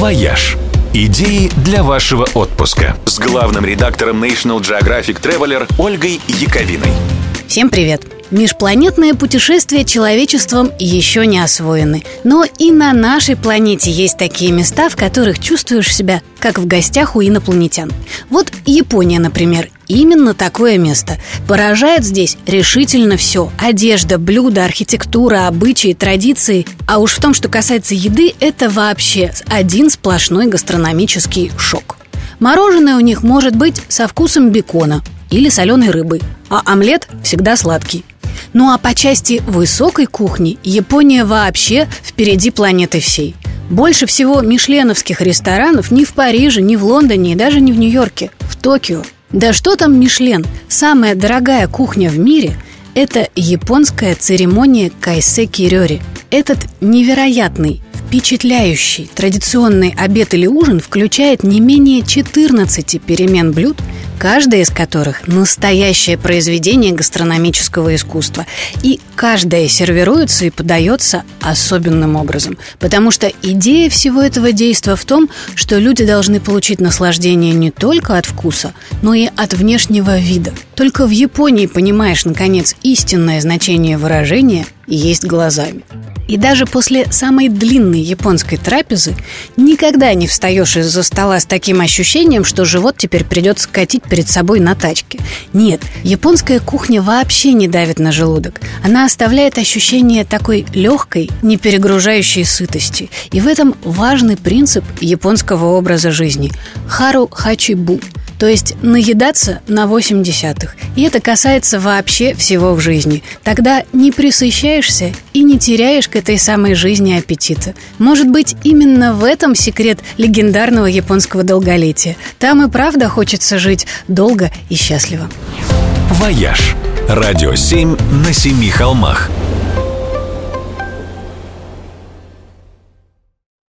«Вояж». Идеи для вашего отпуска с главным редактором National Geographic Traveler Ольгой Яковиной. Всем привет! Межпланетные путешествия человечеством еще не освоены. Но и на нашей планете есть такие места, в которых чувствуешь себя как в гостях у инопланетян. Вот Япония, например, именно такое место. Поражает здесь решительно все. Одежда, блюда, архитектура, обычаи, традиции. А уж в том, что касается еды, это вообще один сплошной гастрономический шок. Мороженое у них может быть со вкусом бекона или соленой рыбы, а омлет всегда сладкий. Ну а по части высокой кухни Япония вообще впереди планеты всей. Больше всего мишленовских ресторанов ни в Париже, ни в Лондоне и даже не в Нью-Йорке, в Токио. Да что там Мишлен? Самая дорогая кухня в мире – это японская церемония кайсеки рёри. Этот невероятный, впечатляющий традиционный обед или ужин включает не менее 14 перемен блюд – каждая из которых настоящее произведение гастрономического искусства. И каждая сервируется и подается особенным образом. Потому что идея всего этого действия в том, что люди должны получить наслаждение не только от вкуса, но и от внешнего вида. Только в Японии понимаешь, наконец, истинное значение выражения «есть глазами». И даже после самой длинной японской трапезы никогда не встаешь из-за стола с таким ощущением, что живот теперь придется катить перед собой на тачке. Нет, японская кухня вообще не давит на желудок. Она оставляет ощущение такой легкой, не перегружающей сытости. И в этом важный принцип японского образа жизни – хару хачибу – то есть наедаться на 8 десятых. И это касается вообще всего в жизни. Тогда не присыщаешься и не теряешь к этой самой жизни аппетита. Может быть, именно в этом секрет легендарного японского долголетия. Там и правда хочется жить долго и счастливо. «Вояж» – радио 7 на семи холмах –